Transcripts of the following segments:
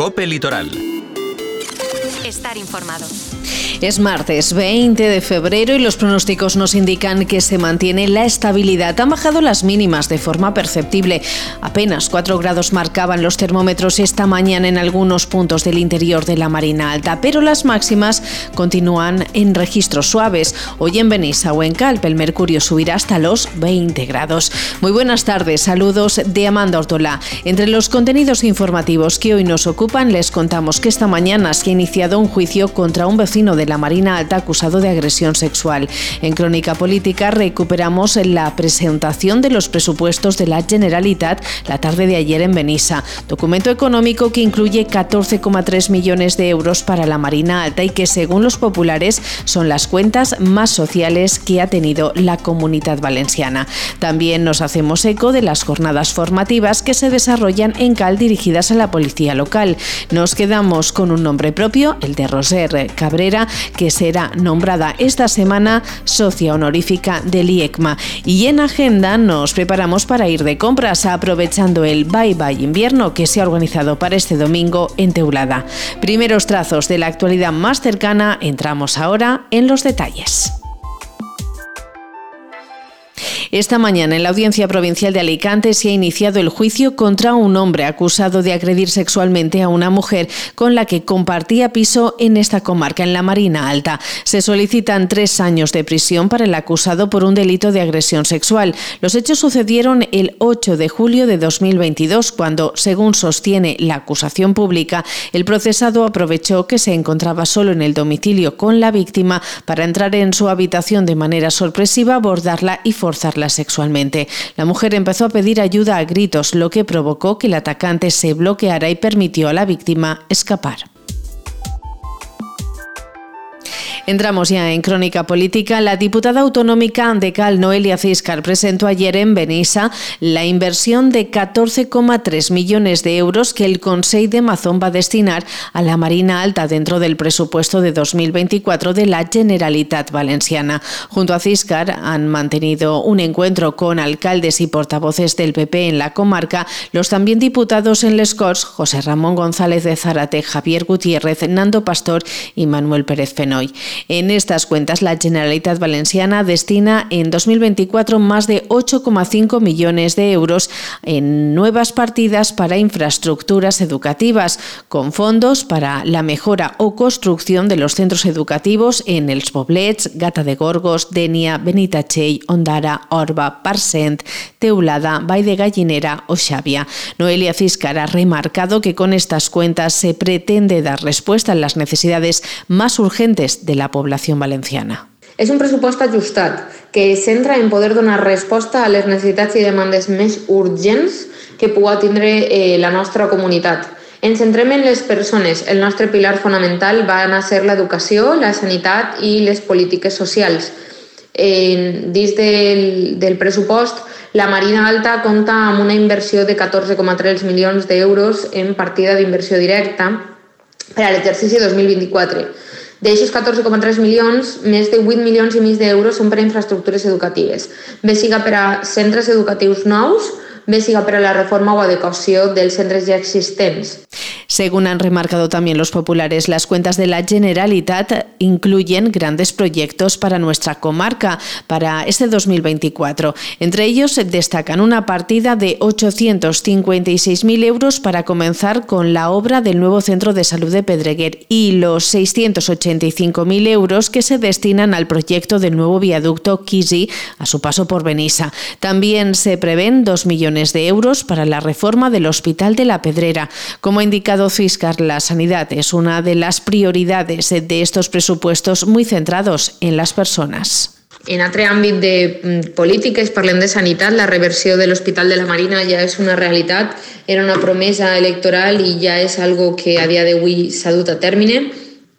Cope Litoral. Estar informado. Es martes 20 de febrero y los pronósticos nos indican que se mantiene la estabilidad. Han bajado las mínimas de forma perceptible. Apenas 4 grados marcaban los termómetros esta mañana en algunos puntos del interior de la Marina Alta, pero las máximas continúan en registros suaves. Hoy en Benissa o en Calpe el mercurio subirá hasta los 20 grados. Muy buenas tardes, saludos de Amanda Ortola. Entre los contenidos informativos que hoy nos ocupan les contamos que esta mañana se ha iniciado un juicio contra un vecino de la Marina Alta acusado de agresión sexual. En Crónica Política recuperamos la presentación de los presupuestos de la Generalitat la tarde de ayer en Benissa. Documento económico que incluye 14,3 millones de euros para la Marina Alta y que según los populares son las cuentas más sociales que ha tenido la comunidad valenciana. También nos hacemos eco de las jornadas formativas que se desarrollan en Cal dirigidas a la policía local. Nos quedamos con un nombre propio, el de Roser Cabrera, que será nombrada esta semana socia honorífica del IECMA. Y en agenda nos preparamos para ir de compras aprovechando el Bye Bye Invierno que se ha organizado para este domingo en Teulada. Primeros trazos de la actualidad más cercana, entramos ahora en los detalles. Esta mañana en la Audiencia Provincial de Alicante se ha iniciado el juicio contra un hombre acusado de agredir sexualmente a una mujer con la que compartía piso en esta comarca, en la Marina Alta. Se solicitan tres años de prisión para el acusado por un delito de agresión sexual. Los hechos sucedieron el 8 de julio de 2022, cuando, según sostiene la acusación pública, el procesado aprovechó que se encontraba solo en el domicilio con la víctima para entrar en su habitación de manera sorpresiva, abordarla y forzarla sexualmente. La mujer empezó a pedir ayuda a gritos, lo que provocó que el atacante se bloqueara y permitió a la víctima escapar. Entramos ya en crónica política. La diputada autonómica de Cal, Noelia Ciscar, presentó ayer en Benissa la inversión de 14,3 millones de euros que el Consejo de Mazón va a destinar a la Marina Alta dentro del presupuesto de 2024 de la Generalitat Valenciana. Junto a Ciscar han mantenido un encuentro con alcaldes y portavoces del PP en la comarca, los también diputados en Les Corts, José Ramón González de Zárate, Javier Gutiérrez, Nando Pastor y Manuel Pérez Fenoy. En estas cuentas, la Generalitat Valenciana destina en 2024 más de 8,5 millones de euros en nuevas partidas para infraestructuras educativas, con fondos para la mejora o construcción de los centros educativos en Els Poblets, Gata de Gorgos, Denia, Benitachell, Ondara, Orba, Parsent, Teulada, Vall de Gallinera o Xavia. Noelia Ciscar ha remarcado que con estas cuentas se pretende dar respuesta a las necesidades más urgentes de la població valenciana. És un pressupost ajustat que es centra en poder donar resposta a les necessitats i demandes més urgents que pugui tindre eh, la nostra comunitat. Ens centrem en les persones. El nostre pilar fonamental va a ser l'educació, la sanitat i les polítiques socials. En, dins del, del pressupost, la Marina Alta compta amb una inversió de 14,3 milions d'euros en partida d'inversió directa per a l'exercici 2024 D'aixos 14,3 milions, més de 8 milions i mig d'euros són per a infraestructures educatives, bé siga per a centres educatius nous, bé siga per a la reforma o adequació dels centres ja existents. Según han remarcado también los populares, las cuentas de la Generalitat incluyen grandes proyectos para nuestra comarca para este 2024. Entre ellos destacan una partida de 856.000 euros para comenzar con la obra del nuevo Centro de Salud de Pedreguer y los 685.000 euros que se destinan al proyecto del nuevo viaducto Kisi a su paso por Benissa. También se prevén 2 millones de euros para la reforma del Hospital de la Pedrera. Como ha indicado Ciscar, la sanidad es una de las prioridades de estos presupuestos muy centrados en las personas. En altre àmbit de mm, polítiques, parlem de sanitat, la reversió de l'Hospital de la Marina ja és una realitat, era una promesa electoral i ja és algo que a dia d'avui s'ha dut a termine.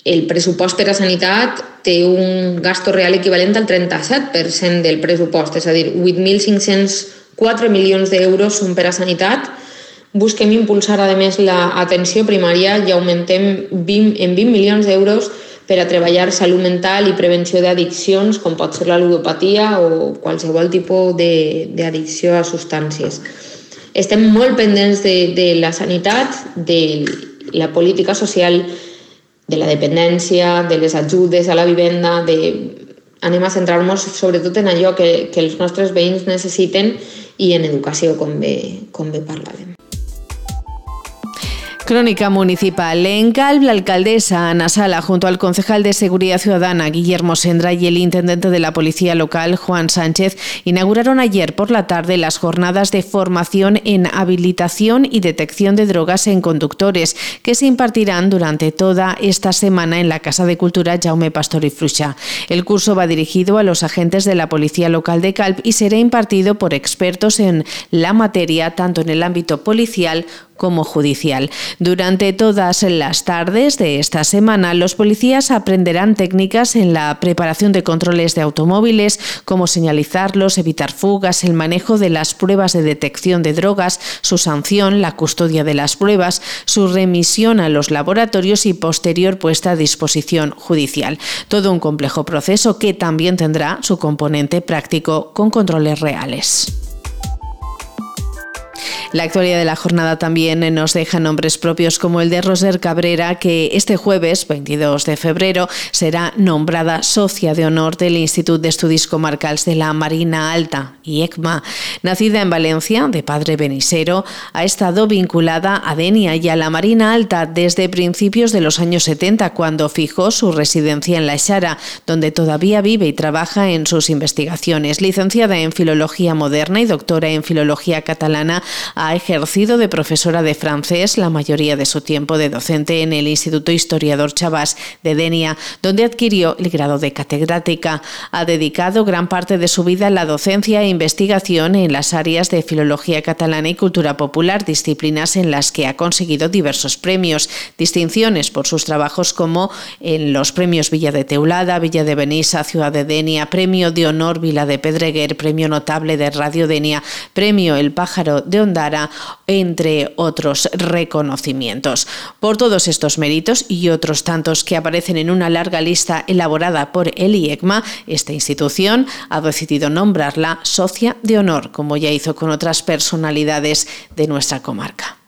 El pressupost per a sanitat té un gasto real equivalent al 37% del pressupost, és a dir, 8.504 milions d'euros són per a sanitat, Busquem impulsar, a més, l'atenció primària i augmentem 20, en 20 milions d'euros per a treballar salut mental i prevenció d'addiccions, com pot ser la ludopatia o qualsevol tipus d'addicció a substàncies. Estem molt pendents de, de la sanitat, del la política social de la dependència, de les ajudes a la vivenda, de... anem a centrar-nos sobretot en allò que, que els nostres veïns necessiten i en educació, com bé, com bé parlàvem. Crónica Municipal. En Calv, la alcaldesa Ana Sala, junto al concejal de Seguridad Ciudadana Guillermo Sendra y el intendente de la Policía Local Juan Sánchez, inauguraron ayer por la tarde las jornadas de formación en habilitación y detección de drogas en conductores, que se impartirán durante toda esta semana en la Casa de Cultura Jaume Pastor y Frucha. El curso va dirigido a los agentes de la Policía Local de Calv y será impartido por expertos en la materia, tanto en el ámbito policial como judicial. Durante todas las tardes de esta semana, los policías aprenderán técnicas en la preparación de controles de automóviles, cómo señalizarlos, evitar fugas, el manejo de las pruebas de detección de drogas, su sanción, la custodia de las pruebas, su remisión a los laboratorios y posterior puesta a disposición judicial. Todo un complejo proceso que también tendrá su componente práctico con controles reales. La actualidad de la jornada también nos deja nombres propios como el de Roser Cabrera, que este jueves, 22 de febrero, será nombrada socia de honor del Instituto de Estudios Comarcals de la Marina Alta, IECMA. Nacida en Valencia, de padre benisero, ha estado vinculada a Denia y a la Marina Alta desde principios de los años 70, cuando fijó su residencia en La Xara, donde todavía vive y trabaja en sus investigaciones. Licenciada en Filología Moderna y doctora en Filología Catalana, ha ejercido de profesora de francés la mayoría de su tiempo de docente en el Instituto Historiador Chavás de Denia, donde adquirió el grado de catedrática. Ha dedicado gran parte de su vida a la docencia e investigación en las áreas de filología catalana y cultura popular, disciplinas en las que ha conseguido diversos premios, distinciones por sus trabajos como en los premios Villa de Teulada, Villa de Benissa, Ciudad de Denia, Premio de Honor Vila de Pedreguer, Premio Notable de Radio Denia, Premio El Pájaro de Ondara, entre otros reconocimientos. Por todos estos méritos y otros tantos que aparecen en una larga lista elaborada por el IECMA, esta institución ha decidido nombrarla socia de honor, como ya hizo con otras personalidades de nuestra comarca.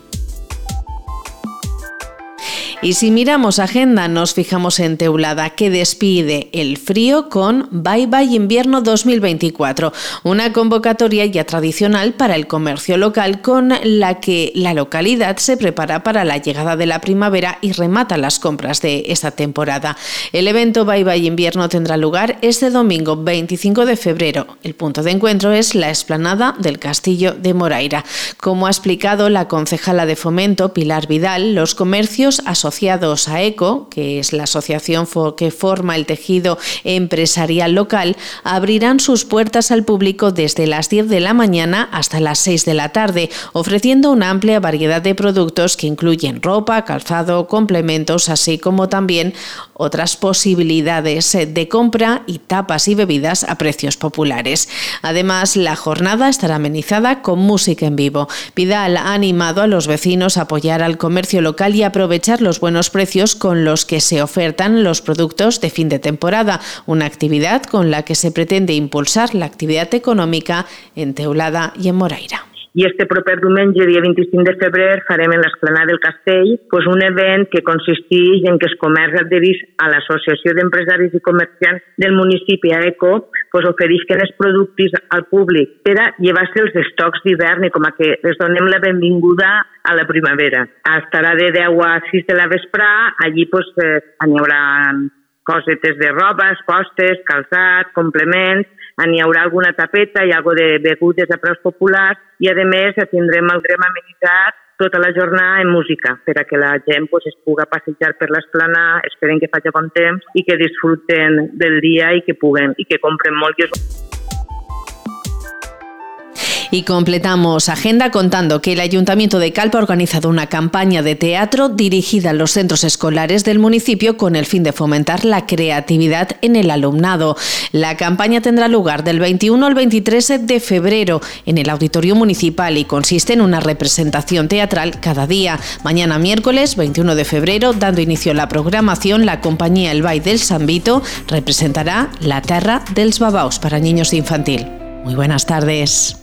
Y si miramos agenda, nos fijamos en Teulada, que despide el frío con Bye Bye Invierno 2024, una convocatoria ya tradicional para el comercio local con la que la localidad se prepara para la llegada de la primavera y remata las compras de esta temporada. El evento Bye Bye Invierno tendrá lugar este domingo 25 de febrero. El punto de encuentro es la explanada del Castillo de Moraira. Como ha explicado la concejala de fomento, Pilar Vidal, los comercios asociados asociados a ECO, que es la asociación que forma el tejido empresarial local, abrirán sus puertas al público desde las 10 de la mañana hasta las 6 de la tarde, ofreciendo una amplia variedad de productos que incluyen ropa, calzado, complementos, así como también otras posibilidades de compra y tapas y bebidas a precios populares. Además, la jornada estará amenizada con música en vivo. Vidal ha animado a los vecinos a apoyar al comercio local y aprovechar los buenos precios con los que se ofertan los productos de fin de temporada, una actividad con la que se pretende impulsar la actividad econòmica en Teulada i en Moraira. I este proper diumenge, dia 25 de febrer, farem en l'Esplanada del Castell pues, un event que consisteix en que els comerç adherís a l'Associació d'Empresaris i Comerciants del municipi, a ECO, pues, oferisquen els productes al públic per a llevar-se els estocs d'hivern i com a que les donem la benvinguda a la primavera. Estarà de 10 a 6 de la vesprà, allí pues, eh, hi haurà cosetes de robes, postes, calçat, complements, n'hi haurà alguna tapeta i algo de begudes a preus populars i, a més, tindrem el grem amenitzat tota la jornada en música per a que la gent pues, es puga passejar per l'esplana, esperen que faci bon temps i que disfruten del dia i que puguen i que compren molt. Que. Y completamos agenda contando que el Ayuntamiento de Calpa ha organizado una campaña de teatro dirigida a los centros escolares del municipio con el fin de fomentar la creatividad en el alumnado. La campaña tendrá lugar del 21 al 23 de febrero en el Auditorio Municipal y consiste en una representación teatral cada día. Mañana miércoles 21 de febrero, dando inicio a la programación, la compañía El Bay del Sambito representará La Terra dels Babaos para niños de infantil. Muy buenas tardes.